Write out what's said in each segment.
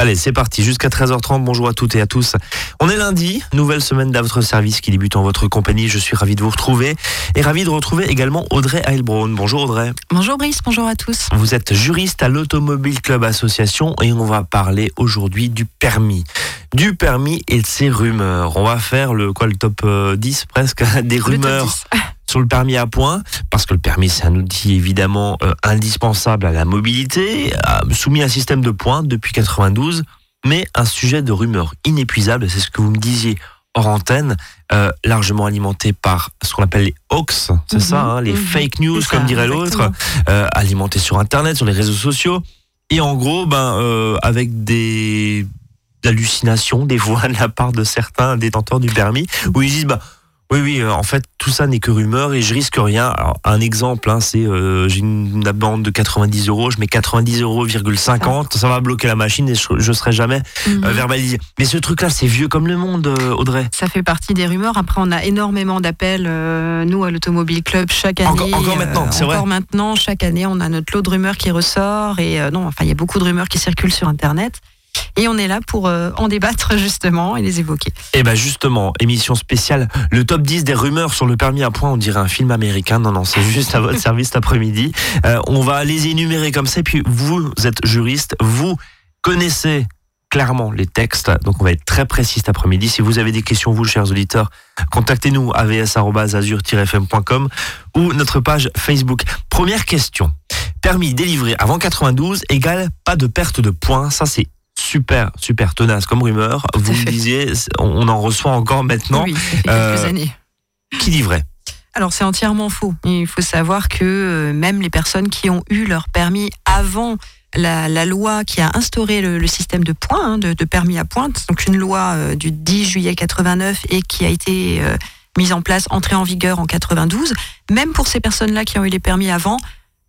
Allez, c'est parti, jusqu'à 13h30. Bonjour à toutes et à tous. On est lundi, nouvelle semaine d'à votre service qui débute en votre compagnie. Je suis ravi de vous retrouver et ravi de retrouver également Audrey Heilbronn. Bonjour Audrey. Bonjour Brice, bonjour à tous. Vous êtes juriste à l'Automobile Club Association et on va parler aujourd'hui du permis. Du permis et de ses rumeurs. On va faire le quoi le top 10 euh, presque des rumeurs sur le permis à points, parce que le permis c'est un outil évidemment euh, indispensable à la mobilité, soumis à un système de points depuis 92, mais un sujet de rumeurs inépuisable, c'est ce que vous me disiez hors antenne, euh, largement alimenté par ce qu'on appelle les hoax, c'est ça, mhm. hein, les mhm. fake news comme dirait l'autre, euh, alimenté sur Internet, sur les réseaux sociaux, et en gros, ben, avec des hallucinations, des voix de la part de certains détenteurs du permis, où ils disent, bah, oui, oui, euh, en fait, tout ça n'est que rumeur et je risque rien. un exemple, hein, c'est euh, j'ai une, bande de 90 euros, je mets 90 euros, ça va bloquer la machine et je, ne serai jamais mhm. euh, verbalisé. Mais ce truc-là, c'est vieux comme le monde, Audrey. Ça fait partie des rumeurs. Après, on a énormément d'appels, nous, à l'Automobile Club, chaque année. Encore, encore maintenant, c'est vrai. Encore maintenant, chaque année, on a notre lot de rumeurs qui ressort et non, enfin, il y a beaucoup de rumeurs qui circulent sur Internet. Et on est là pour euh, en débattre justement et les évoquer. Et eh bien justement, émission spéciale, le top 10 des rumeurs sur le permis à point, on dirait un film américain. Non, non, c'est juste à votre service cet après-midi. Euh, on va les énumérer comme ça. Et puis vous êtes juriste, vous connaissez clairement les textes. Donc on va être très précis cet après-midi. Si vous avez des questions, vous, chers auditeurs, contactez-nous avs.azur-fm.com ou notre page Facebook. Première question. Permis délivré avant 92 égale pas de perte de points. Ça, c'est super, super tenace comme rumeur. Vous me disiez, on en reçoit encore maintenant. Oui, quelques euh, années. Qui dit vrai? Alors c'est entièrement faux. Il faut savoir que euh, même les personnes qui ont eu leur permis avant la, loi qui a instauré le, système de points, hein, de, permis à pointe, donc une loi euh, du 10 juillet 89 et qui a été mise en place, entrée en vigueur en 92, même pour ces personnes-là qui ont eu les permis avant,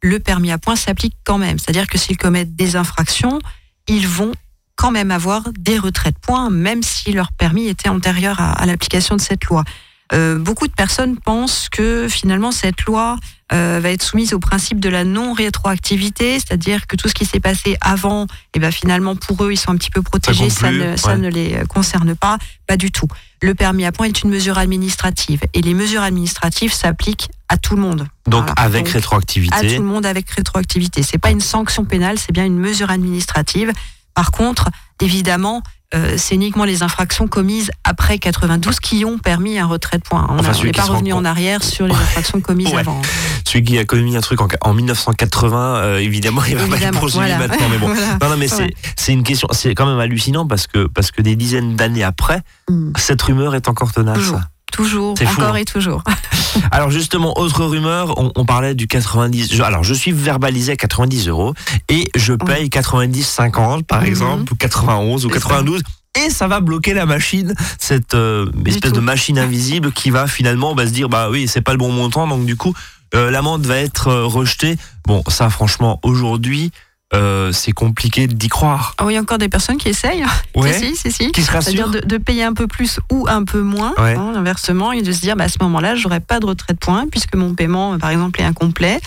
le permis à points s'applique quand même. C'est-à-dire que s'ils commettent des infractions, ils vont quand même avoir des retraits de points, même si leur permis était antérieur à, l'application de cette loi. Euh, beaucoup de personnes pensent que finalement cette loi euh, va être soumise au principe de la non-rétroactivité, c'est-à-dire que tout ce qui s'est passé avant, et eh ben finalement pour eux ils sont un petit peu protégés, ça, ne, ça ne, les concerne pas, pas du tout. Le permis à points est une mesure administrative et les mesures administratives s'appliquent à tout le monde. Donc avec rétroactivité. À tout le monde avec rétroactivité. C'est pas une sanction pénale, c'est bien une mesure administrative. Par contre, évidemment, euh, c'est uniquement les infractions commises après 92 qui ont permis un retrait de points. On n'est pas revenu en arrière sur les infractions commises avant. Celui qui a commis un truc en, 1980, euh, évidemment, il va pas être poursuivi maintenant. Mais bon. Non, non, mais c'est une question, c'est quand même hallucinant parce que, parce que des dizaines d'années après, mm. cette rumeur est encore tenace. Toujours, encore et toujours. alors justement, autre rumeur, on, parlait du 90. alors je suis verbalisé à 90 euros et je paye 90,50 par mhm. exemple, ou 91 ou 92 et ça va bloquer la machine, cette euh, espèce de machine invisible qui va finalement bah, se dire bah oui c'est pas le bon montant donc du coup euh, l'amende va être euh, rejetée. Bon ça franchement aujourd'hui euh, c'est compliqué d'y croire. Oh, il y a encore des personnes qui essayent. Ouais. si, si, si. Qui se C'est-à-dire de, payer un peu plus ou un peu moins, hein, inversement, et de se dire, bah, à ce moment-là, j'aurai pas de retrait de points puisque mon paiement, par exemple, est incomplet.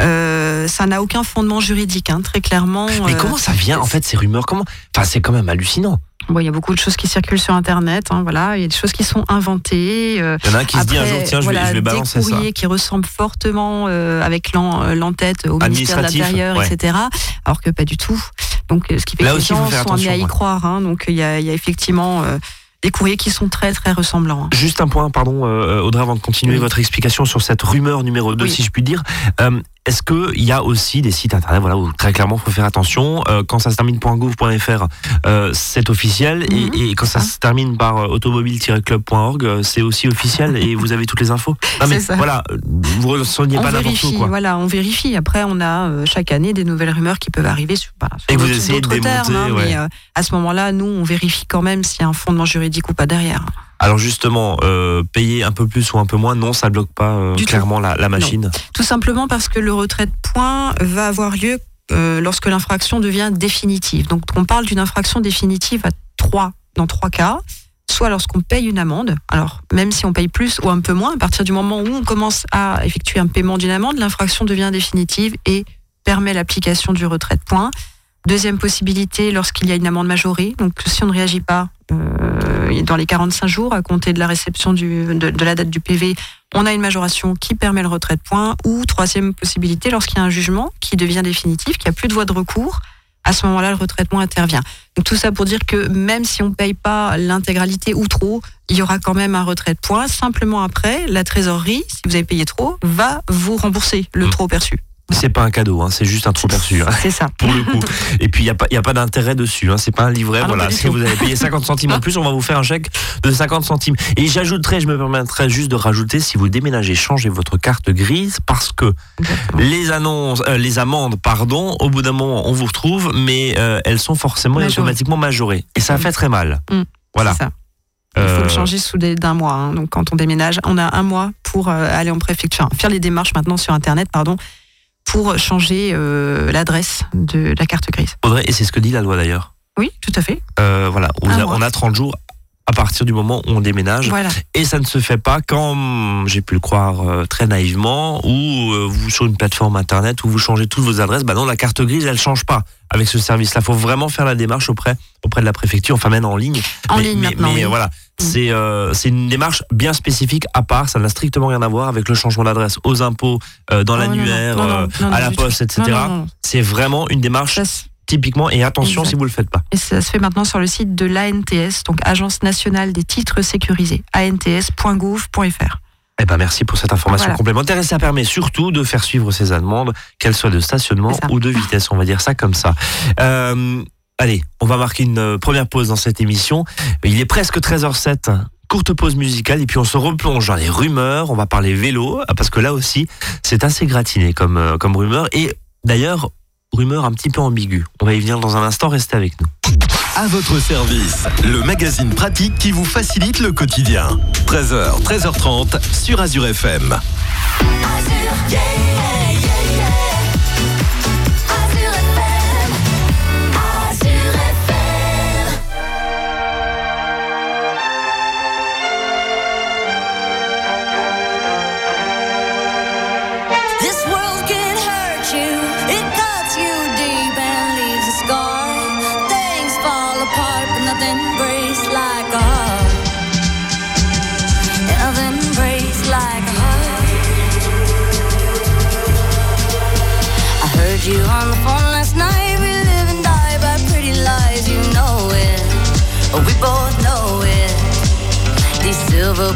Euh, ça n'a aucun fondement juridique, hein, très clairement. Mais comment ça vient, en fait, ces rumeurs? Comment? Enfin, c'est quand même hallucinant. Bon, il y a beaucoup de choses qui circulent sur Internet. Hein, voilà, il y a des choses qui sont inventées. Euh, il y en a un qui se dit un jour, tiens, je, vais, je vais balancer des courriers qui ressemblent fortement euh, avec euh, l'entête au ministère de l'Intérieur, etc. Alors que pas du tout. Donc, ce qui fait que les gens sont amenés à y croire. Hein, donc, il y a, il y a effectivement des courriers qui sont très très ressemblants. Hein. Juste un point, pardon, Audrey, avant de continuer votre explication sur cette rumeur numéro 2, si je puis dire. Est-ce qu'il y a aussi des sites internet voilà, où très clairement il faut faire attention euh, Quand ça se termine .gouv.fr, euh, c'est officiel. et, mhm. quand ça se termine par euh, automobile-club.org, c'est aussi officiel et vous avez toutes les infos. mais voilà, vous ne pas n'importe quoi. Voilà, on vérifie. Après, on a chaque année des nouvelles rumeurs qui peuvent arriver sur, bah, et vous essayez de démonter, termes, hein, mais à ce moment-là, nous, on vérifie quand même s'il y a un fondement juridique ou pas derrière. Alors justement, euh, payer un peu plus ou un peu moins, non, ça bloque pas euh, clairement la, machine. Tout simplement parce que le retrait de points va avoir lieu euh, lorsque l'infraction devient définitive. Donc on parle d'une infraction définitive à trois, dans trois cas. Soit lorsqu'on paye une amende, alors même si on paye plus ou un peu moins, à partir du moment où on commence à effectuer un paiement d'une amende, l'infraction devient définitive et permet l'application du retrait de points. Deuxième possibilité, lorsqu'il y a une amende majorée, donc si on ne réagit pas dans les 45 jours à compter de la réception du, de, la date du PV, on a une majoration qui permet le retrait de points. Ou troisième possibilité, lorsqu'il y a un jugement qui devient définitif, qu'il n'y a plus de voie de recours, à ce moment-là, le retrait de points intervient. Donc tout ça pour dire que même si on ne paye pas l'intégralité ou trop, il y aura quand même un retrait de points. Simplement après, la trésorerie, si vous avez payé trop, va vous rembourser le mmh. trop perçu. C'est pas un cadeau, hein, c'est juste un trop perçu. Hein, c'est ça. Pour le coup. Et puis, il n'y a pas, y a pas d'intérêt dessus. Hein, c'est pas un livret. Ah voilà. Si vous avez payé 50 centimes en plus, on va vous faire un chèque de 50 centimes. Et j'ajouterais, je me permettrais juste de rajouter, si vous déménagez, changez votre carte grise parce que les annonces, euh, les amendes, pardon, au bout d'un moment, on vous retrouve, mais euh, elles sont forcément automatiquement majorées. Et ça fait très mal. Mm. Voilà. Ça. Il faut le euh, changer sous d'un mois. Hein. Donc, quand on déménage, on a un mois pour aller en préfecture, faire les démarches maintenant sur Internet, pardon, pour changer euh, l'adresse de la carte grise. Audrey, et c'est ce que dit la loi d'ailleurs? Oui, tout à fait. Euh, voilà, on a, 30 jours à partir du moment où on déménage. Et ça ne se fait pas quand, j'ai pu le croire euh, très naïvement, ou vous sur une plateforme internet où vous changez toutes vos adresses. Bah non, la carte grise, elle change pas avec ce service-là. Il faut vraiment faire la démarche auprès, auprès de la préfecture, enfin même en ligne. En ligne maintenant. Mais voilà, mm. euh, c'est une démarche bien spécifique à part. Ça n'a strictement rien à voir avec le changement d'adresse aux impôts, euh, dans oh, l'annuaire, euh, à la poste, etc. C'est vraiment une démarche. Typiquement, et attention si vous le faites pas. Et ça se fait maintenant sur le site de l'ANTS, donc Agence nationale des titres sécurisés, ants.gouv.fr. Eh ben merci pour cette information complémentaire et ça permet surtout de faire suivre ces amendes, qu'elles soient de stationnement ou de vitesse, on va dire ça comme ça. Euh, allez, on va marquer une euh, première pause dans cette émission. Il est presque 13h07 courte pause musicale et puis on se replonge dans les rumeurs. On va parler vélo parce que là aussi c'est assez gratiné comme euh, comme rumeur et d'ailleurs rumeur un petit peu ambiguë. On va y venir dans un instant. Restez avec nous. À votre service, le magazine pratique qui vous facilite le quotidien. 13h, 13h30 sur Azure FM. you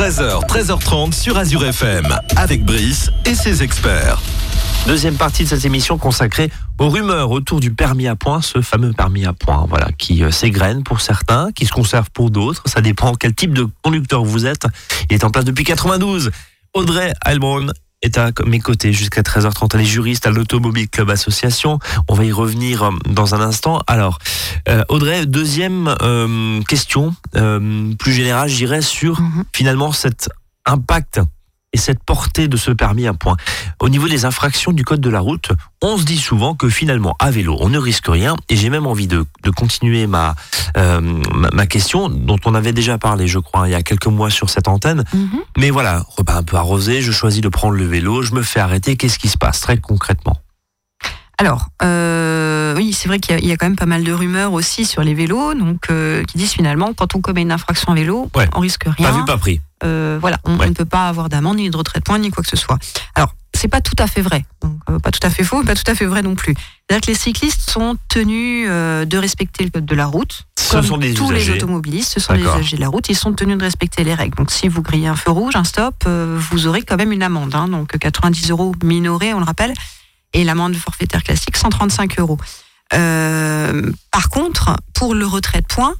13h, 13h30 sur Azure FM. Avec Brice et ses experts. Deuxième partie de cette émission consacrée aux rumeurs autour du permis à points, ce fameux permis à points, voilà, qui euh, s'égrène pour certains, qui se conserve pour d'autres. Ça dépend quel type de conducteur vous êtes. Il est en place depuis 92. Audrey Heilbronn est à mes côtés jusqu'à 13h30. Elle est juriste à l'Automobile Club Association. On va y revenir euh, dans un instant. Alors, euh, Audrey, deuxième euh, question, euh, plus générale, je dirais, sur Mhm. finalement cet impact et cette portée de ce permis à points. Au niveau des infractions du code de la route, on se dit souvent que finalement, à vélo, on ne risque rien. Et j'ai même envie de, de continuer ma, euh, ma, ma question, dont on avait déjà parlé, je crois, il y a quelques mois sur cette antenne. Mhm. Mais voilà, repas un peu arrosé, je choisis de prendre le vélo, je me fais arrêter. Qu'est-ce qui se passe très concrètement? Alors, euh, oui, c'est vrai qu'il y, y a quand même pas mal de rumeurs aussi sur les vélos, donc euh, qui disent finalement quand on commet une infraction à vélo, Ouais. on risque Pas rien. vu, pas pris. Euh, voilà, on, Ouais. on ne peut pas avoir d'amende, ni de retrait de points, ni quoi que ce soit. Alors, c'est pas tout à fait vrai, donc euh, pas tout à fait faux, mais pas tout à fait vrai non plus. C'est-à-dire que les cyclistes sont tenus euh, de respecter le code de la route. Ce Comme sont des tous les automobilistes, ce sont D'accord. usagers de la route, ils sont tenus de respecter les règles. Donc si vous grillez un feu rouge, un stop, euh, vous aurez quand même une amende. hein. donc 90 euros minorés, on le rappelle, et l'amende forfaitaire classique 135 euros. Euh, par contre, pour le retrait de points,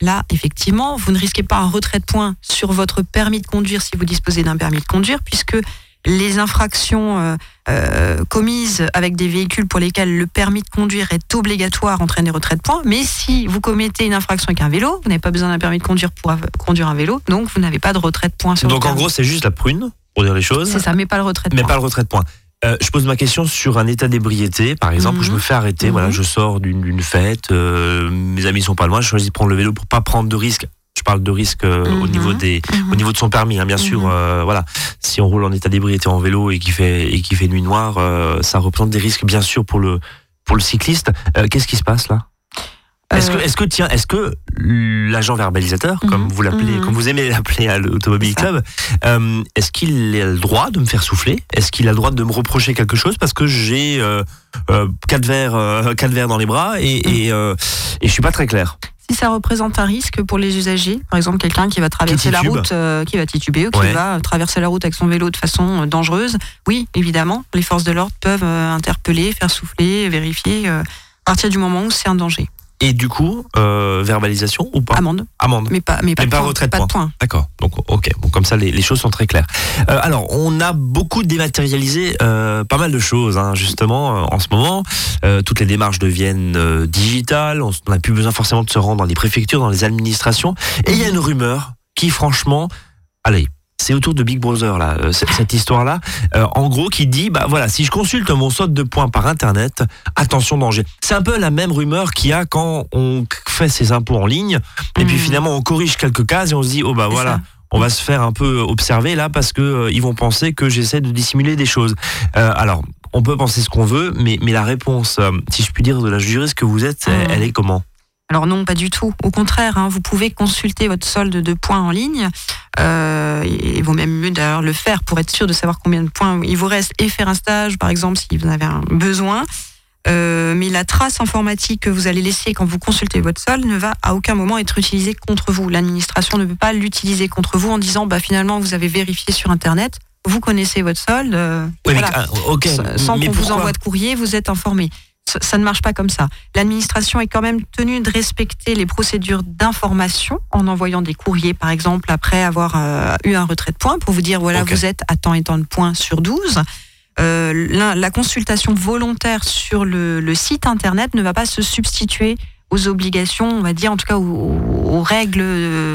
là, effectivement, vous ne risquez pas un retrait de points sur votre permis de conduire si vous disposez d'un permis de conduire, puisque les infractions euh, euh, commises avec des véhicules pour lesquels le permis de conduire est obligatoire entraînent des retraits de points. Mais si vous commettez une infraction avec un vélo, vous n'avez pas besoin d'un permis de conduire pour conduire un vélo, donc vous n'avez pas de retrait de points sur Donc en gros, c'est juste la prune, pour dire les choses. c'est ça, mais pas le retrait de mais points. pas le retrait de points. Euh, je pose ma question sur un état d'ébriété, par exemple, où je Mhm. me fais arrêter. Mhm. Voilà, je sors d'une fête, euh, mes amis sont pas loin, je choisis de prendre le vélo pour pas prendre de risques. Je parle de risques euh, au Mhm. niveau des, Mhm. au niveau de son permis, hein, bien sûr. Mhm. euh, voilà, si on roule en état d'ébriété en vélo et qui fait et qui fait nuit noire, euh, ça représente des risques, bien sûr, pour le pour le cycliste. Euh, Qu'est-ce qui se passe là? Est-ce que, Euh, est-ce que, tiens, est-ce que l'agent verbalisateur, comme Mhm. vous l'appelez, Mhm. comme vous aimez l'appeler à l'Automobile. Club, euh, est-ce qu'il a le droit de me faire souffler? Est-ce qu'il a le droit de me reprocher quelque chose? Parce que j'ai euh, euh, quatre verres, euh, quatre verres dans les bras et et, euh, et je suis pas très clair. Si ça représente un risque pour les usagers, par exemple quelqu'un qui va traverser la route, euh, qui va tituber ou qui Ouais. va traverser la route avec son vélo de façon euh, dangereuse, oui, évidemment, les forces de l'ordre peuvent euh, interpeller, faire souffler, vérifier, euh, à partir du moment où c'est un danger. Et du coup, euh, verbalisation ou pas Amende, Amende. mais pas, mais pas, Mais de pas point, pas de points. D'accord. Donc, ok. Bon, comme ça, les, les choses sont très claires. Euh, alors, on a beaucoup dématérialisé euh, pas mal de choses, hein, justement, en ce moment. Toutes les démarches deviennent digitales. On n'a plus besoin forcément de se rendre dans les préfectures, dans les administrations. Et il y a une rumeur qui, franchement, allez. C'est autour de Big Brother là, euh, cette histoire-là. Euh, en gros, qui dit, bah voilà, si je consulte mon solde de points par internet, attention danger. C'est un peu la même rumeur qu'il y a quand on fait ses impôts en ligne, et puis Mhm. finalement on corrige quelques cases et on se dit, oh bah voilà, ça. on va se faire un peu observer là parce que euh, ils vont penser que j'essaie de dissimuler des choses. Euh, alors, on peut penser ce qu'on veut, mais, mais la réponse, euh, si je puis dire, de la juriste que vous êtes, elle, Mhm. elle est comment? Alors non, pas du tout. Au contraire, hein, vous pouvez consulter votre solde de points en ligne. Euh, il vaut même mieux d'ailleurs le faire pour être sûr de savoir combien de points il vous reste et faire un stage, par exemple, si vous en avez un besoin. Euh, mais la trace informatique que vous allez laisser quand vous consultez votre solde ne va à aucun moment être utilisée contre vous. L'administration ne peut pas l'utiliser contre vous en disant bah finalement vous avez vérifié sur internet, vous connaissez votre solde, euh, Oui, mais, voilà. ah, ok, S- sans mais qu'on vous envoie de courrier, vous êtes informé. Ça, ne marche pas comme ça. L'administration est quand même tenue de respecter les procédures d'information en envoyant des courriers, par exemple, après avoir euh, eu un retrait de points, pour vous dire, voilà, vous êtes à tant et tant de points sur 12. Euh, la, la consultation volontaire sur le, le site internet ne va pas se substituer aux obligations, on va dire, en tout cas aux, aux règles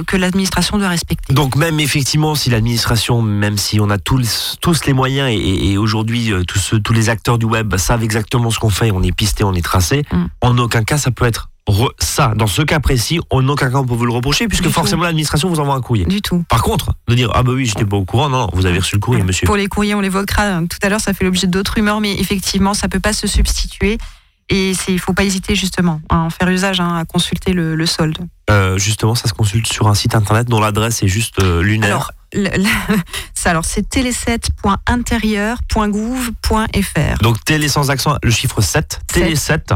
que l'administration doit respecter. Donc même effectivement, si l'administration, même si on a tous, tous les moyens et, aujourd'hui euh, tous, tous les acteurs du web savent exactement ce qu'on fait, on est pisté, on est tracé, Mm. en aucun cas ça peut être re- ça. Dans ce cas précis, en aucun cas on peut vous le reprocher puisque Du forcément l'administration vous envoie un courrier. Du tout. Par contre, de dire ah bah oui j'étais pas au courant, non, non, vous avez reçu le courrier monsieur. Pour les courriers, on l'évoquera tout à l'heure, ça fait l'objet d'autres rumeurs, mais effectivement, ça peut pas se substituer. Et il ne faut pas hésiter justement à en faire usage, hein, à consulter le, solde. Euh, justement, ça se consulte sur un site internet dont l'adresse est juste euh, lunaire. Alors, c'est télé7.intérieur.gouv.fr. Donc télé sans accent, le chiffre 7, télé7.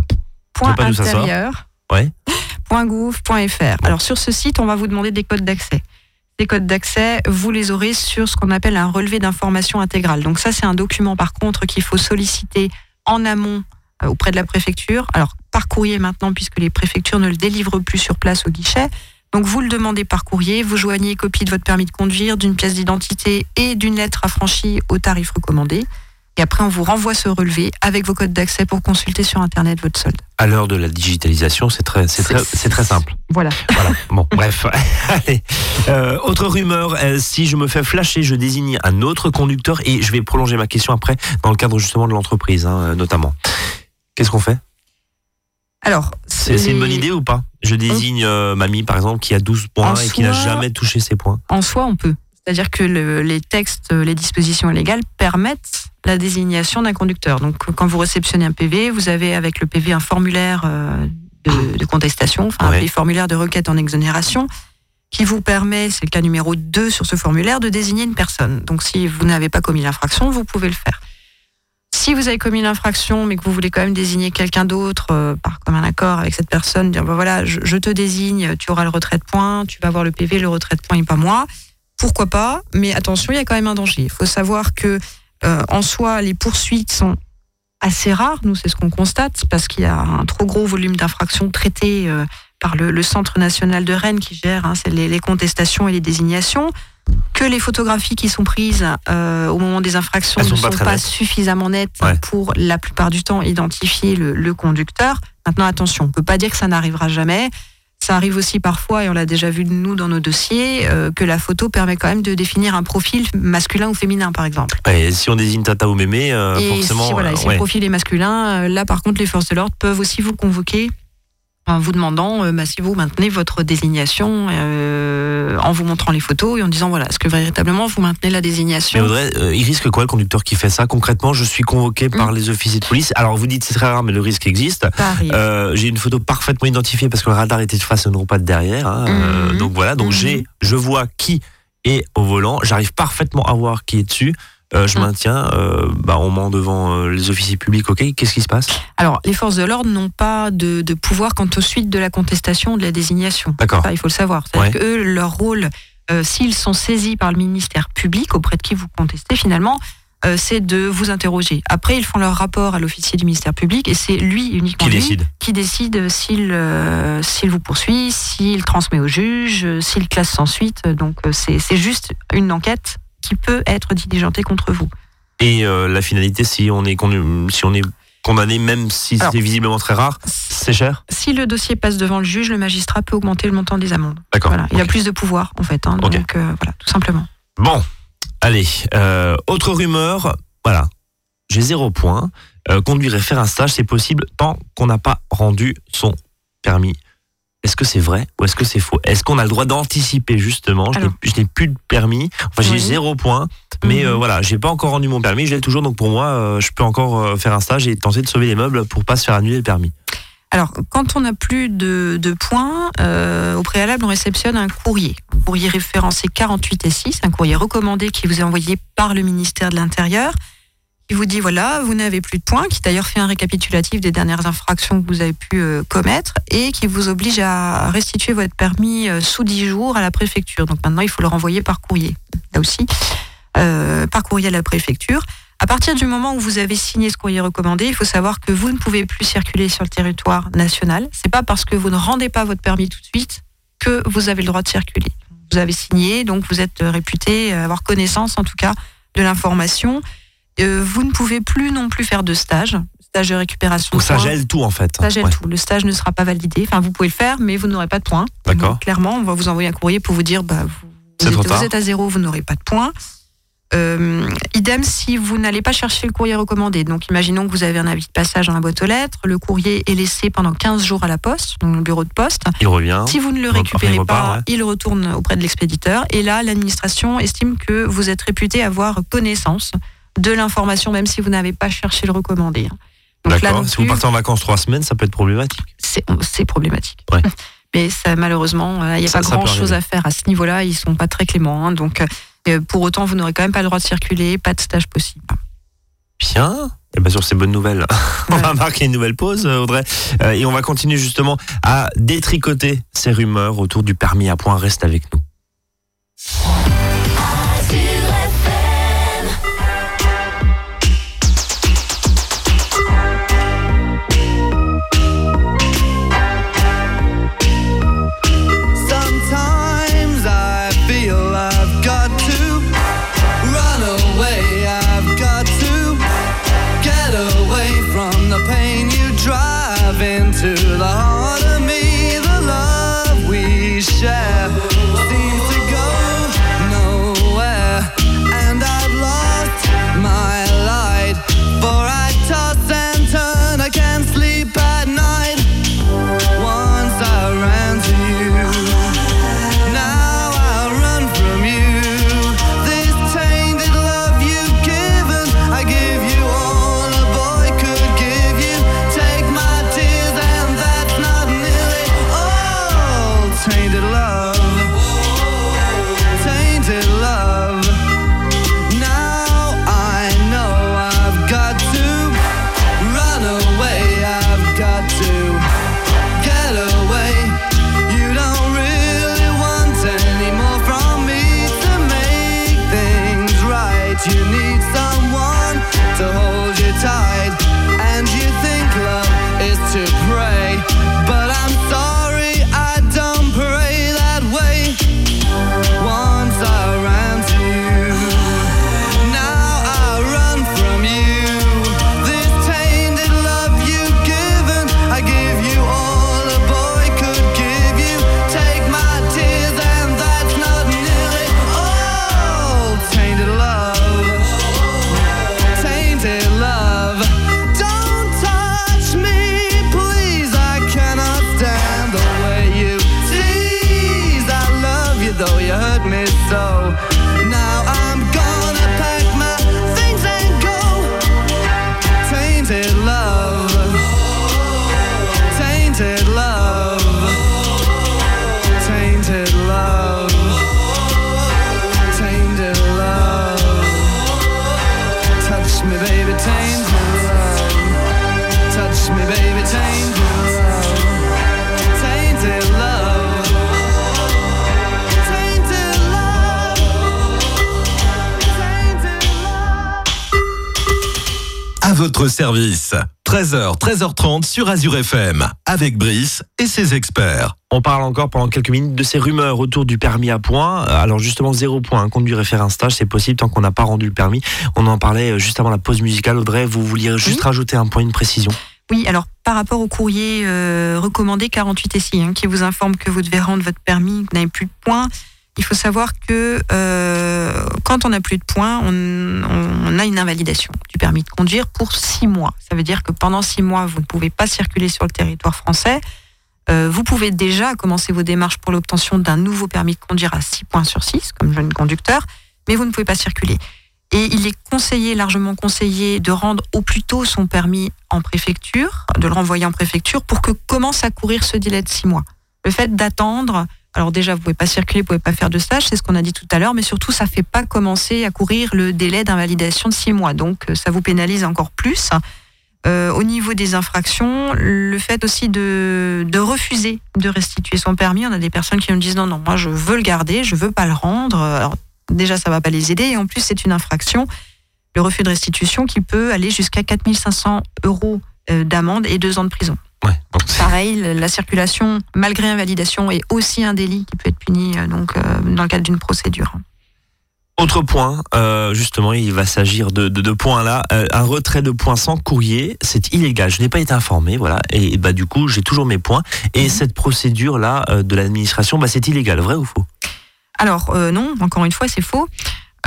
Ouais. .gouv.fr. Alors sur ce site, on va vous demander des codes d'accès. Les codes d'accès, vous les aurez sur ce qu'on appelle un relevé d'information intégrale. Donc ça, c'est un document par contre qu'il faut solliciter en amont auprès de la préfecture. Alors par courrier maintenant, puisque les préfectures ne le délivrent plus sur place au guichet. Donc vous le demandez par courrier, vous joignez copie de votre permis de conduire, d'une pièce d'identité et d'une lettre affranchie au tarif recommandé. Et après, on vous renvoie ce relevé avec vos codes d'accès pour consulter sur Internet votre solde. À l'heure de la digitalisation, c'est très, c'est très, c'est très simple. Voilà. Voilà. Bon, bref. Allez. Euh, autre rumeur, euh, si je me fais flasher, je désigne un autre conducteur et je vais prolonger ma question après dans le cadre justement de l'entreprise, hein, notamment. Qu'est-ce qu'on fait? Alors, c'est, une bonne idée ou pas? Je désigne euh, mamie, par exemple, qui a 12 points et qui n'a jamais touché ses points. En soi, on peut. C'est-à-dire que les textes, les dispositions légales permettent la désignation d'un conducteur. Donc, quand vous réceptionnez un PV, vous avez avec le PV un formulaire euh, de, contestation, enfin un formulaire de requête en exonération, qui vous permet, c'est le cas numéro 2 sur ce formulaire, de désigner une personne. Donc, si vous n'avez pas commis l'infraction, vous pouvez le faire. Si vous avez commis l'infraction, mais que vous voulez quand même désigner quelqu'un d'autre euh, par comme un accord avec cette personne, dire ben voilà, je, je, te désigne, tu auras le retrait de points, tu vas avoir le PV, le retrait de points et pas moi. Pourquoi pas? Mais attention, il y a quand même un danger. Il faut savoir que euh, en soi, les poursuites sont assez rares. Nous, c'est ce qu'on constate parce qu'il y a un trop gros volume d'infractions traitées euh, par le, Centre national de Rennes qui gère hein, les, contestations et les désignations. Que les photographies qui sont prises euh, au moment des infractions ne sont pas, suffisamment nettes pour la plupart du temps identifier le, le conducteur. Maintenant, attention, on ne peut pas dire que ça n'arrivera jamais. Ça arrive aussi parfois, et on l'a déjà vu nous dans nos dossiers, euh, que la photo permet quand même de définir un profil masculin ou féminin, par exemple. Et si on désigne Tata ou Mémé, euh, forcément. Si, voilà, si le profil est masculin, euh, là par contre, les forces de l'ordre peuvent aussi vous convoquer en vous demandant euh, bah, si vous maintenez votre désignation euh, en vous montrant les photos et en disant voilà, est-ce que véritablement vous maintenez la désignation mais Audrey, euh, il risque quoi le conducteur qui fait ça Concrètement, je suis convoqué par mm. les officiers de police. Alors vous dites c'est très rare, mais le risque existe. j'ai une photo parfaitement identifiée parce que le radar était de face et non pas de derrière. Hein. Mm-hmm. donc voilà, donc j'ai, mm-hmm. je vois qui est au volant. J'arrive parfaitement à voir qui est dessus. Euh, je mm. maintiens, euh, bah, on ment devant euh, les officiers publics, ok, qu'est-ce qui se passe? Alors, les forces de l'ordre n'ont pas de, pouvoir quant aux suites de la contestation ou de la désignation. D'accord. Il faut le savoir. C'est-à-dire qu'eux, leur rôle, s'ils sont saisis par le ministère public, auprès de qui vous contestez finalement, c'est de vous interroger. Après, ils font leur rapport à l'officier du ministère public et c'est lui uniquement qui lui, décide, qui décide s'il s'il vous poursuit, s'il transmet au juge, s'il classe sans suite. Donc c'est juste une enquête qui peut être diligenté contre vous. Et euh, la finalité, si on est, si on est condamné, même si c'est visiblement très rare, c'est cher Si le dossier passe devant le juge, le magistrat peut augmenter le montant des amendes. D'accord. Il a plus de pouvoir, en fait. Hein, donc, euh, voilà, tout simplement. Bon, allez. Euh, autre rumeur, voilà. J'ai zéro point. conduire et faire un stage, c'est possible tant qu'on n'a pas rendu son permis est-ce que c'est vrai ou est-ce que c'est faux? Est-ce qu'on a le droit d'anticiper justement? Je n'ai plus de permis, enfin j'ai zéro point, mais euh, mhm. voilà, j'ai pas encore rendu mon permis, je l'ai toujours, donc pour moi, euh, je peux encore euh, faire un stage et tenter de sauver les meubles pour pas se faire annuler le permis. Alors, quand on n'a plus de, points, au préalable, on réceptionne un courrier. Un courrier référencé 48 et 6, un courrier recommandé qui vous est envoyé par le ministère de l'Intérieur il vous dit voilà, vous n'avez plus de points, qui d'ailleurs fait un récapitulatif des dernières infractions que vous avez pu euh, commettre et qui vous oblige à restituer votre permis euh, sous 10 jours à la préfecture. Donc maintenant, il faut le renvoyer par courrier. Là aussi, euh, par courrier à la préfecture. À partir du moment où vous avez signé ce courrier recommandé, il faut savoir que vous ne pouvez plus circuler sur le territoire national. C'est pas parce que vous ne rendez pas votre permis tout de suite que vous avez le droit de circuler. Vous avez signé, donc vous êtes réputé avoir connaissance en tout cas de l'information euh, vous ne pouvez plus non plus faire de stage, stage de récupération. Donc ça gèle tout en fait. Ça gèle tout. Le stage ne sera pas validé. Enfin, vous pouvez le faire, mais vous n'aurez pas de points. D'accord. Clairement, on va vous envoyer un courrier pour vous dire, bah, vous, êtes, à zéro, vous n'aurez pas de points. Euh, idem si vous n'allez pas chercher le courrier recommandé. Donc imaginons que vous avez un avis de passage dans la boîte aux lettres, le courrier est laissé pendant 15 jours à la poste, dans le bureau de poste. Il revient. Si vous ne le récupérez pas, il retourne auprès de l'expéditeur. Et là, l'administration estime que vous êtes réputé avoir connaissance de l'information, même si vous n'avez pas cherché le recommandé. Donc là D'accord. Si vous partez en vacances trois semaines, ça peut être problématique. c'est problématique. Ouais. Mais ça, malheureusement, euh, il n'y a Ça- pas ça peut grand chose arriver. à faire à ce niveau-là. Ils sont pas très cléments. hein. donc, euh, pour autant, vous n'aurez quand même pas le droit de circuler, pas de stage possible. Bien. Et bien sur ces bonnes nouvelles, on Ouais. va marquer une nouvelle pause, euh, Audrey. Euh, et on va continuer justement à détricoter ces rumeurs autour du permis à point. Reste avec nous. Votre service. 13h, 13h30 sur Azure FM. Avec Brice et ses experts. On parle encore pendant quelques minutes de ces rumeurs autour du permis à point. Alors justement, zéro point, hein, conduire et faire un stage, c'est possible tant qu'on n'a pas rendu le permis. On en parlait euh, juste avant la pause musicale. Audrey, vous vouliez juste rajouter un point, une précision? Oui, alors par rapport au courrier euh, recommandé 48 SI, hein, qui vous informe que vous devez rendre votre permis, que vous n'avez plus de points, il faut savoir que euh, quand on n'a plus de points, on, a une invalidation du permis de conduire pour six mois. Ça veut dire que pendant six mois, vous ne pouvez pas circuler sur le territoire français. Euh, vous pouvez déjà commencer vos démarches pour l'obtention d'un nouveau permis de conduire à 6 points sur 6, comme jeune conducteur, mais vous ne pouvez pas circuler. Et il est conseillé, largement conseillé, de rendre au plus tôt son permis en préfecture, de le renvoyer en préfecture pour que commence à courir ce délai de six mois. Le fait d'attendre, alors déjà, vous pouvez pas circuler, vous pouvez pas faire de stage, c'est ce qu'on a dit tout à l'heure, mais surtout, ça fait pas commencer à courir le délai d'invalidation de six mois. Donc, euh, ça vous pénalise encore plus. Euh, au niveau des infractions, le fait aussi de, refuser de restituer son permis, on a des personnes qui me disent non, non, moi je veux le garder, je veux pas le rendre. Alors déjà, ça va pas les aider, et en plus, c'est une infraction, le refus de restitution qui peut aller jusqu'à 4500 euros euh, d'amende et deux ans de prison. Ouais, Pareil, la la circulation malgré invalidation est aussi un délit qui peut être puni euh, donc euh, dans le cadre d'une procédure. Autre point, euh, justement, il va s'agir de, de, de points là. Euh, un retrait de points sans courrier, c'est illégal. Je n'ai pas été informé, voilà. Et, bah du coup, j'ai toujours mes points. Et cette procédure là euh, de l'administration, bah c'est illégal, vrai ou faux? Alors non, encore une fois, c'est faux.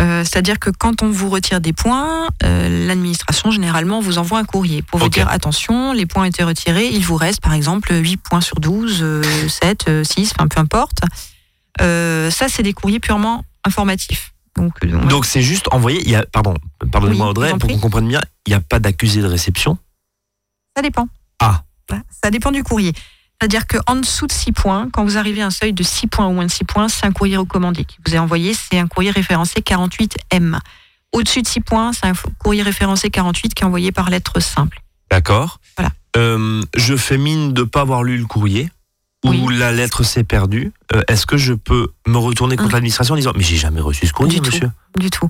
Euh, C'est-à-dire que quand on vous retire des points, euh, l'administration généralement vous envoie un courrier pour vous dire attention, les points ont été retirés, il vous reste par exemple 8 points sur 12, euh, 7, euh, 6, enfin peu importe. Euh, ça, c'est des courriers purement informatifs. Donc, euh, va- c'est juste envoyé. Il y a, pardon, pardonnez-moi Oui, Audrey, pour qu'on comprenne bien, il n'y a pas d'accusé de réception? Ça dépend. Ah. Ça dépend du courrier. C'est-à-dire qu'en dessous de 6 points, quand vous arrivez à un seuil de 6 points ou moins de 6 points, c'est un courrier recommandé qui vous est envoyé. C'est un courrier référencé 48M. Au-dessus de 6 points, c'est un courrier référencé 48 qui est envoyé par lettre simple. D'accord. Voilà. Euh, je fais mine de pas avoir lu le courrier ou Oui. la lettre s'est perdue. Euh, Est-ce que je peux me retourner contre l'administration en disant mais j'ai jamais reçu ce courrier, Du tout. monsieur? Du tout.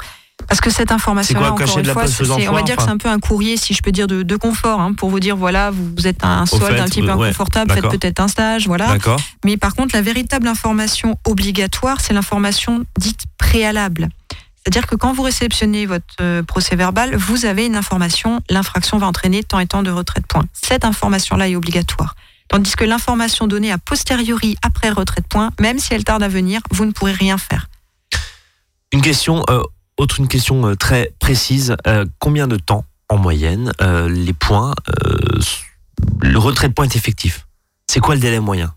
Parce que cette information-là, encore une fois, on va dire que c'est un peu un courrier, si je peux dire, de, de confort, hein, pour vous dire, voilà, vous, êtes un solde un petit peu euh, ouais, inconfortable, faites peut-être un stage, voilà. Mais par contre, la véritable information obligatoire, c'est l'information dite préalable. C'est-à-dire que quand vous réceptionnez votre euh, procès verbal, vous avez une information, l'infraction va entraîner tant et tant de retrait de points. Cette information-là est obligatoire. Tandis que l'information donnée a posteriori, après retrait de points, même si elle tarde à venir, vous ne pourrez rien faire. Une question, euh, autre une question euh, très précise. Euh, combien de temps, en moyenne, euh, les points, euh, le retrait de points est effectif? C'est quoi le délai moyen?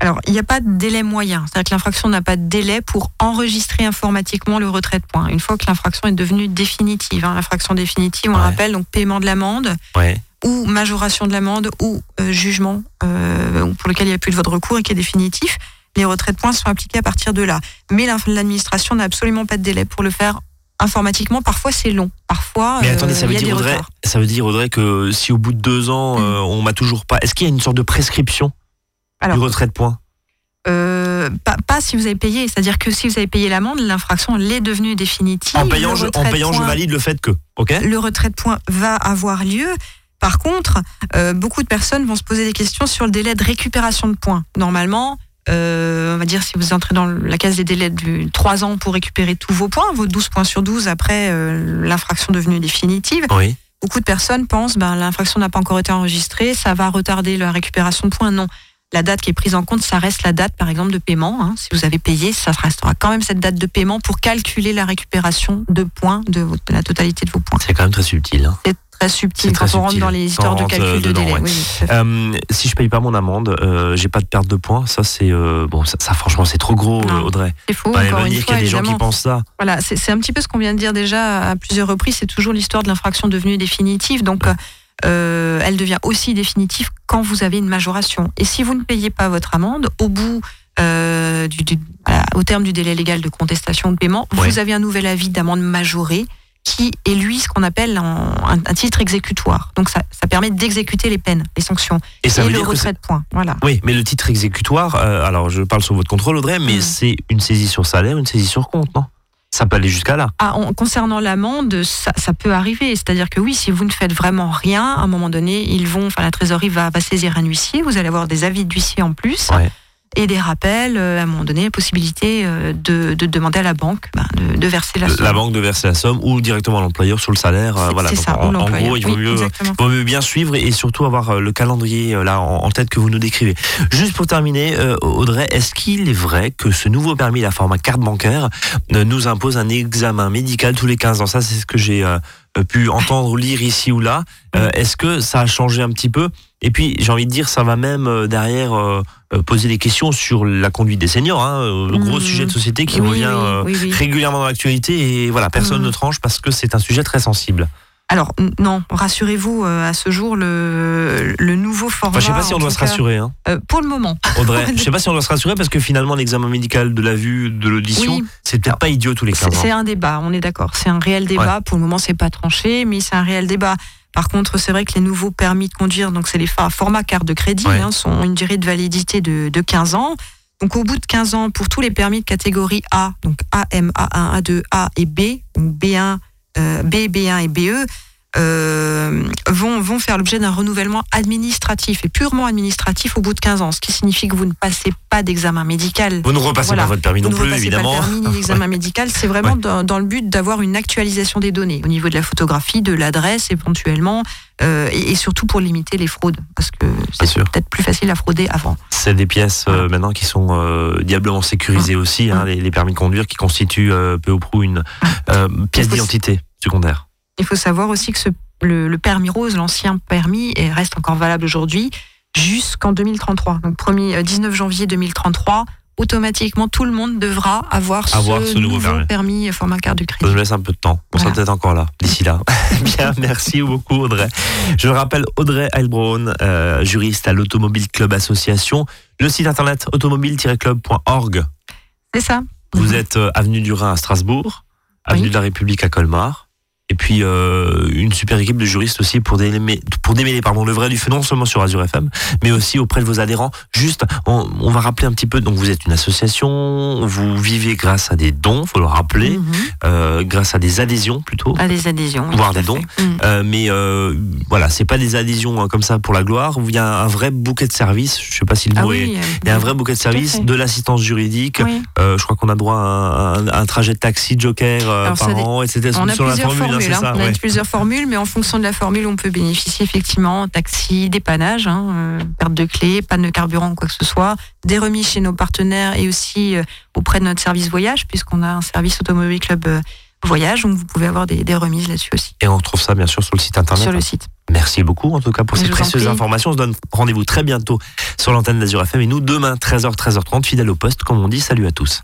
Alors, il n'y a pas de délai moyen. C'est-à-dire que l'infraction n'a pas de délai pour enregistrer informatiquement le retrait de points. Une fois que l'infraction est devenue définitive, hein, l'infraction définitive, on Ouais. rappelle donc paiement de l'amende Ouais. ou majoration de l'amende ou euh, jugement euh, pour lequel il n'y a plus de voie de recours et qui est définitif. Les retraits de points sont appliqués à partir de là. Mais l'administration n'a absolument pas de délai pour le faire informatiquement. Parfois, c'est long. Parfois, Mais euh, attendez, ça veut dire Audrey, retards. ça veut dire Audrey que si au bout de deux ans Mm. euh, on m'a toujours pas, est-ce qu'il y a une sorte de prescription Alors, du retrait de points? Euh, pas, pas si vous avez payé. C'est-à-dire que si vous avez payé l'amende, l'infraction elle est devenue définitive. En payant, je, en je valide le fait que. Ok? Le retrait de points va avoir lieu. Par contre, euh, beaucoup de personnes vont se poser des questions sur le délai de récupération de points. Normalement, euh, on va dire si vous entrez dans la case des délais de 3 ans pour récupérer tous vos points, vos 12 points sur 12 après euh, l'infraction devenue définitive, Oui. beaucoup de personnes pensent ben l'infraction n'a pas encore été enregistrée, ça va retarder la récupération de points. Non. La date qui est prise en compte, ça reste la date, par exemple, de paiement. hein. Si vous avez payé, ça restera quand même cette date de paiement pour calculer la récupération de points, de, votre- de la totalité de vos points. C'est quand même très subtil. hein. C'est très subtil très quand on rentre dans les histoires de calcul euh, de délai. ouais. Oui. Euh, si je paye pas mon amende, euh, j'ai pas de perte de points. Ça, c'est euh, bon. Ça, ça, franchement, c'est trop gros, Non. Audrey. c'est faux. Bah, elle encore va une dire qu'il fois, y a des gens qui pensent ça. Voilà, c'est c'est un petit peu ce qu'on vient de dire déjà à plusieurs reprises. C'est toujours l'histoire de l'infraction devenue définitive. Donc, euh, elle devient aussi définitive quand vous avez une majoration. Et si vous ne payez pas votre amende, au bout euh, du, du- voilà, au terme du délai légal de contestation de paiement, Ouais. vous avez un nouvel avis d'amende majorée qui est lui ce qu'on appelle un, un- un titre exécutoire. Donc ça, ça permet d'exécuter les peines, les sanctions Et ça et veut le dire retrait de points. Voilà. Oui, mais le titre exécutoire, euh, alors je parle sous votre contrôle, Audrey, mais Mm. c'est une saisie sur salaire, une saisie sur compte, non? Ça peut aller jusqu'à là. Ah, en- concernant l'amende, ça, ça peut arriver. C'est-à-dire que oui, si vous ne faites vraiment rien, à un moment donné, ils vont, enfin la trésorerie va, va saisir un huissier. Vous allez avoir des avis d'huissier en plus Ouais. Et des rappels. euh, À un moment donné, possibilité euh, de, de demander à la banque ben, de, de verser la La, somme. banque de verser la somme ou directement à l'employeur sur le salaire. euh, voilà. c'est Donc, ça, en, en gros, il vaut Oui, mieux. exactement. vaut mieux bien suivre et surtout avoir le calendrier là en, en tête que vous nous décrivez. Juste pour terminer, Audrey, est-ce qu'il est vrai que ce nouveau permis, la format carte bancaire, nous impose un examen médical tous les 15 ans? Ça, c'est ce que j'ai pu entendre ou lire ici ou là. Est-ce que ça a changé un petit peu? Et puis, j'ai envie de dire, ça va même euh, derrière euh, euh, poser des questions sur la conduite des seniors, hein, le gros Mmh. sujet de société qui Oui, revient oui, euh, oui, oui. régulièrement dans l'actualité et voilà, personne Mmh. ne tranche parce que c'est un sujet très sensible. Alors non, rassurez-vous, euh, à ce jour, le, le nouveau format. Enfin, je sais pas si on doit se cas, rassurer. Hein. euh, pour le moment. Audrey, je sais pas si on doit se rassurer parce que finalement l'examen médical de la vue, de l'audition, Oui. c'est peut-être pas idiot tous les 15 C'est ans. c'est un débat, on est d'accord. C'est un réel débat. Pour le moment, c'est pas tranché, mais c'est un réel débat. Par contre, c'est vrai que les nouveaux permis de conduire, donc c'est les formats carte de crédit, Ouais. hein, sont une durée de validité de, de 15 ans. Donc au bout de 15 ans, pour tous les permis de catégorie A, donc AM, A1, A2, A et B, donc B1, euh, B, B1 et BE, euh, vont, vont faire l'objet d'un renouvellement administratif et purement administratif au bout de 15 ans, ce qui signifie que vous ne passez pas d'examen médical Vous ne repassez Voilà. pas votre permis non vous plus, évidemment. Pas le permis l'examen médical, c'est vraiment Ouais. dans, dans le but d'avoir une actualisation des données au niveau de la photographie, de l'adresse éventuellement, euh, et, et surtout pour limiter les fraudes, parce que c'est peut-être plus facile à frauder avant. C'est des pièces euh, maintenant qui sont euh, diablement sécurisées aussi, hein, Mm. les, les permis de conduire qui constituent peu ou prou une euh, pièce d'identité secondaire. Il faut savoir aussi que ce- le, le permis rose, l'ancien permis, est- reste encore valable aujourd'hui jusqu'en 2033. Donc 1er, euh, 19 janvier 2033, automatiquement, tout le monde devra avoir, Avoir ce, ce nouveau nouveau permis. permis format carte de Je crédit. me laisse un peu de temps. On sera Voilà. peut-être encore là, d'ici là. Bien, merci beaucoup Audrey. Je le rappelle, Audrey Heilbronn, euh, juriste à l'Automobile Club Association. Le site internet automobile-club.org. C'est ça. Vous êtes euh, avenue du Rhin à Strasbourg, avenue Oui. de la République à Colmar. Et puis euh, une super équipe de juristes aussi pour démêler, pour démêler pardon, le vrai du feu, non seulement sur Azure FM, mais aussi auprès de vos adhérents. Juste, on, on va rappeler un petit peu, donc vous êtes une association, vous vivez grâce à des dons, faut le rappeler, Mhm. euh, grâce à des adhésions plutôt. À des adhésions. oui, Voire des dons. fait. Mhm. Euh, mais euh, voilà, c'est pas des adhésions hein, comme ça pour la gloire. Il y a un vrai bouquet de services. Je sais pas si le Ah mot est. oui, Il y a un vrai bouquet de services, de l'assistance juridique. oui. Euh, je crois qu'on a droit à un, un- un trajet de taxi joker euh, par an, etc. On a Sur la plusieurs formule, formules. c'est hein. ça, On a ouais. plusieurs formules, mais en fonction de la formule, on peut bénéficier effectivement taxi, dépannage, hein, euh, perte de clé, panne de carburant, quoi que ce soit, des remises chez nos partenaires et aussi euh, auprès de notre service voyage, puisqu'on a un service automobile club euh, voyage, donc vous pouvez avoir des, des remises là-dessus aussi Et on retrouve ça bien sûr sur le site internet. sur le site. Merci beaucoup en tout cas pour ces précieuses informations. On se donne rendez-vous très bientôt sur l'antenne d'Azur FM et nous demain 13h 13h30 fidèle au poste comme on dit. Salut à tous.